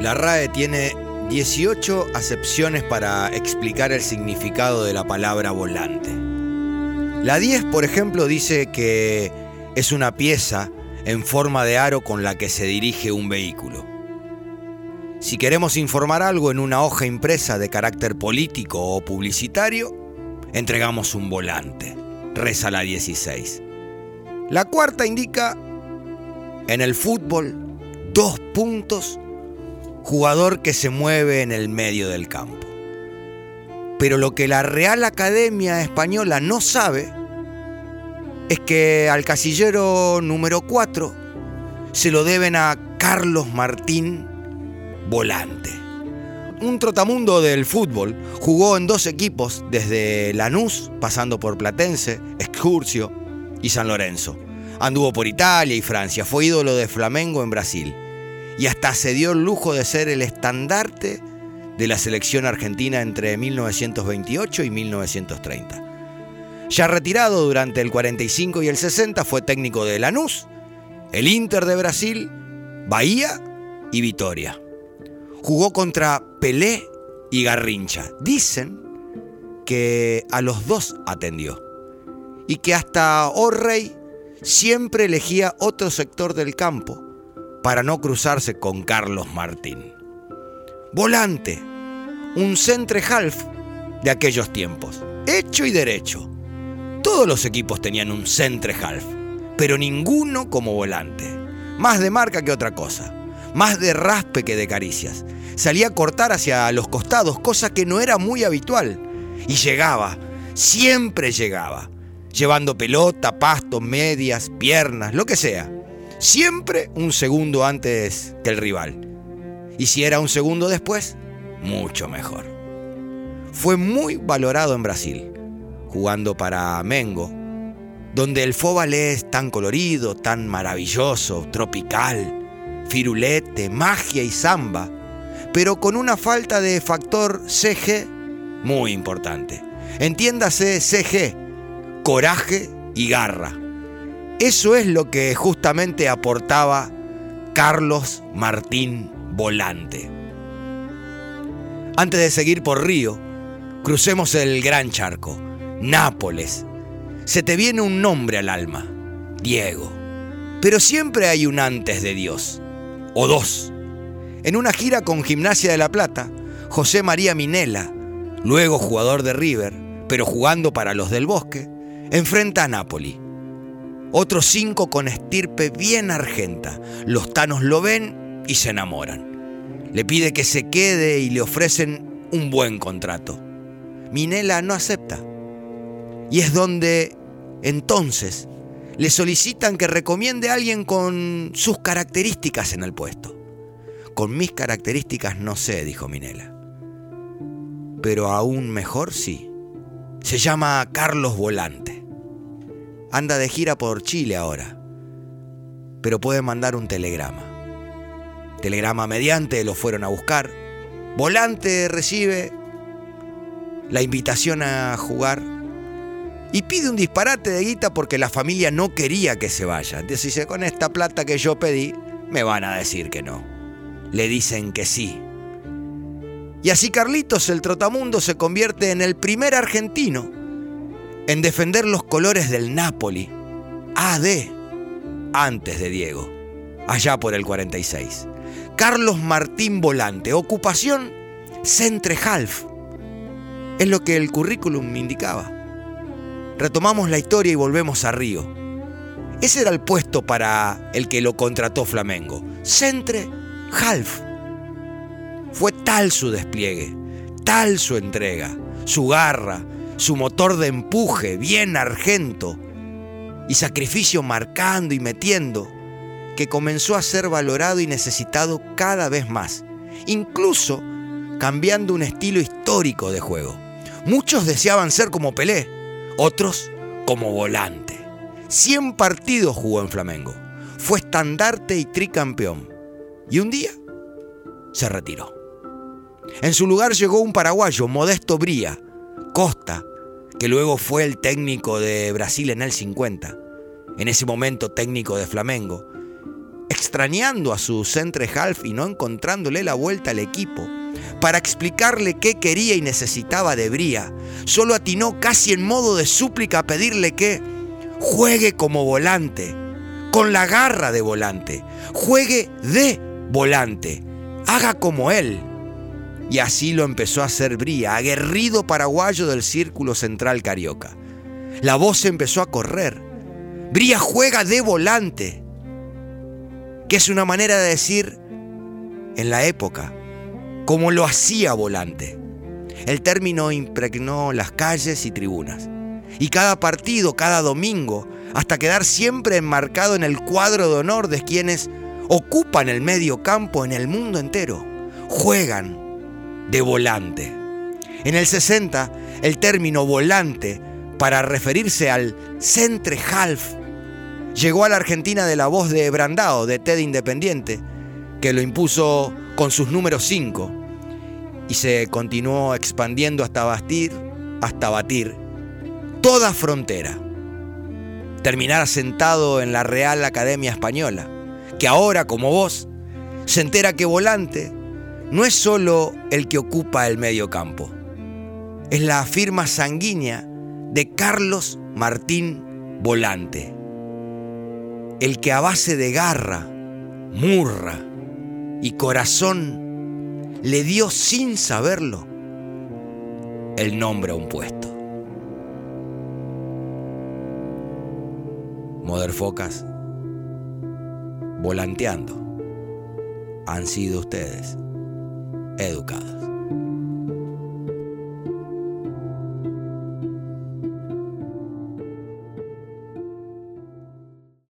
La RAE tiene 18 acepciones para explicar el significado de la palabra volante. La 10, por ejemplo, dice que es una pieza en forma de aro con la que se dirige un vehículo. Si queremos informar algo en una hoja impresa de carácter político o publicitario, entregamos un volante. Reza la 16. La cuarta indica, en el fútbol, dos puntos, jugador que se mueve en el medio del campo. Pero lo que la Real Academia Española no sabe es que al casillero número 4 se lo deben a Carlos Martín Volante. Un trotamundo del fútbol, jugó en dos equipos desde Lanús, pasando por Platense, Excursio y San Lorenzo. Anduvo por Italia y Francia, fue ídolo de Flamengo en Brasil y hasta se dio el lujo de ser el estandarte de la selección argentina entre 1928 y 1930. Ya retirado durante el 45 y el 60 fue técnico de Lanús, el Inter de Brasil, Bahía y Vitoria. Jugó contra Pelé y Garrincha. Dicen que a los dos atendió. Y que hasta O'Reilly siempre elegía otro sector del campo para no cruzarse con Carlos Martín. Volante, un centre half de aquellos tiempos, hecho y derecho. Todos los equipos tenían un centre half, pero ninguno como volante. Más de marca que otra cosa más de raspe que de caricias. Salía a cortar hacia los costados, cosa que no era muy habitual. Y llegaba, siempre llegaba, llevando pelota, pasto, medias, piernas, lo que sea. Siempre un segundo antes que el rival. Y si era un segundo después, mucho mejor. Fue muy valorado en Brasil, jugando para Mengo, donde el fóbal es tan colorido, tan maravilloso, tropical, firulete, magia y samba, pero con una falta de factor CG muy importante. Entiéndase CG, coraje y garra. Eso es lo que justamente aportaba Carlos Martín Volante. Antes de seguir por Río, crucemos el gran charco, Nápoles. Se te viene un nombre al alma, Diego. Pero siempre hay un antes de Dios o dos. En una gira con Gimnasia de la Plata, José María Minela, luego jugador de River, pero jugando para los del Bosque, enfrenta a Napoli. Otros cinco con estirpe bien argenta. Los tanos lo ven y se enamoran. Le pide que se quede y le ofrecen un buen contrato. Minela no acepta. Y es donde entonces le solicitan que recomiende a alguien con sus características en el puesto. Con mis características no sé, dijo Minela. Pero aún mejor sí. Se llama Carlos Volante. Anda de gira por Chile ahora. Pero puede mandar un telegrama. Telegrama mediante lo fueron a buscar. Volante recibe la invitación a jugar y pide un disparate de guita porque la familia no quería que se vaya. Entonces dice, con esta plata que yo pedí, me van a decir que no. Le dicen que sí. Y así Carlitos el Trotamundo se convierte en el primer argentino en defender los colores del Napoli, AD, antes de Diego, allá por el 46. Carlos Martín Volante, ocupación centre half. Es lo que el currículum me indicaba. Retomamos la historia y volvemos a Río. Ese era el puesto para el que lo contrató Flamengo. Centre Half. Fue tal su despliegue, tal su entrega, su garra, su motor de empuje bien argento y sacrificio marcando y metiendo, que comenzó a ser valorado y necesitado cada vez más, incluso cambiando un estilo histórico de juego. Muchos deseaban ser como Pelé, otros como volante. 100 partidos jugó en Flamengo. Fue estandarte y tricampeón. Y un día se retiró. En su lugar llegó un paraguayo, Modesto Bría, Costa, que luego fue el técnico de Brasil en el 50, en ese momento técnico de Flamengo, extrañando a su centre half y no encontrándole la vuelta al equipo, para explicarle qué quería y necesitaba de Bría, solo atinó casi en modo de súplica a pedirle que juegue como volante, con la garra de volante, juegue de volante, haga como él. Y así lo empezó a hacer Bría, aguerrido paraguayo del círculo central carioca. La voz empezó a correr. Bría juega de volante, que es una manera de decir en la época, como lo hacía volante. El término impregnó las calles y tribunas. Y cada partido, cada domingo, hasta quedar siempre enmarcado en el cuadro de honor de quienes ocupan el medio campo en el mundo entero, juegan de volante. En el 60, el término volante, para referirse al centre half, llegó a la Argentina de la voz de Brandao, de TED Independiente, que lo impuso con sus números 5 y se continuó expandiendo hasta batir, hasta batir toda frontera. Terminar sentado en la Real Academia Española, que ahora, como vos, se entera que volante no es solo el que ocupa el medio campo, es la firma sanguínea de Carlos Martín Volante, el que a base de garra, murra y corazón le dio sin saberlo el nombre a un puesto. Focas, volanteando, han sido ustedes educados.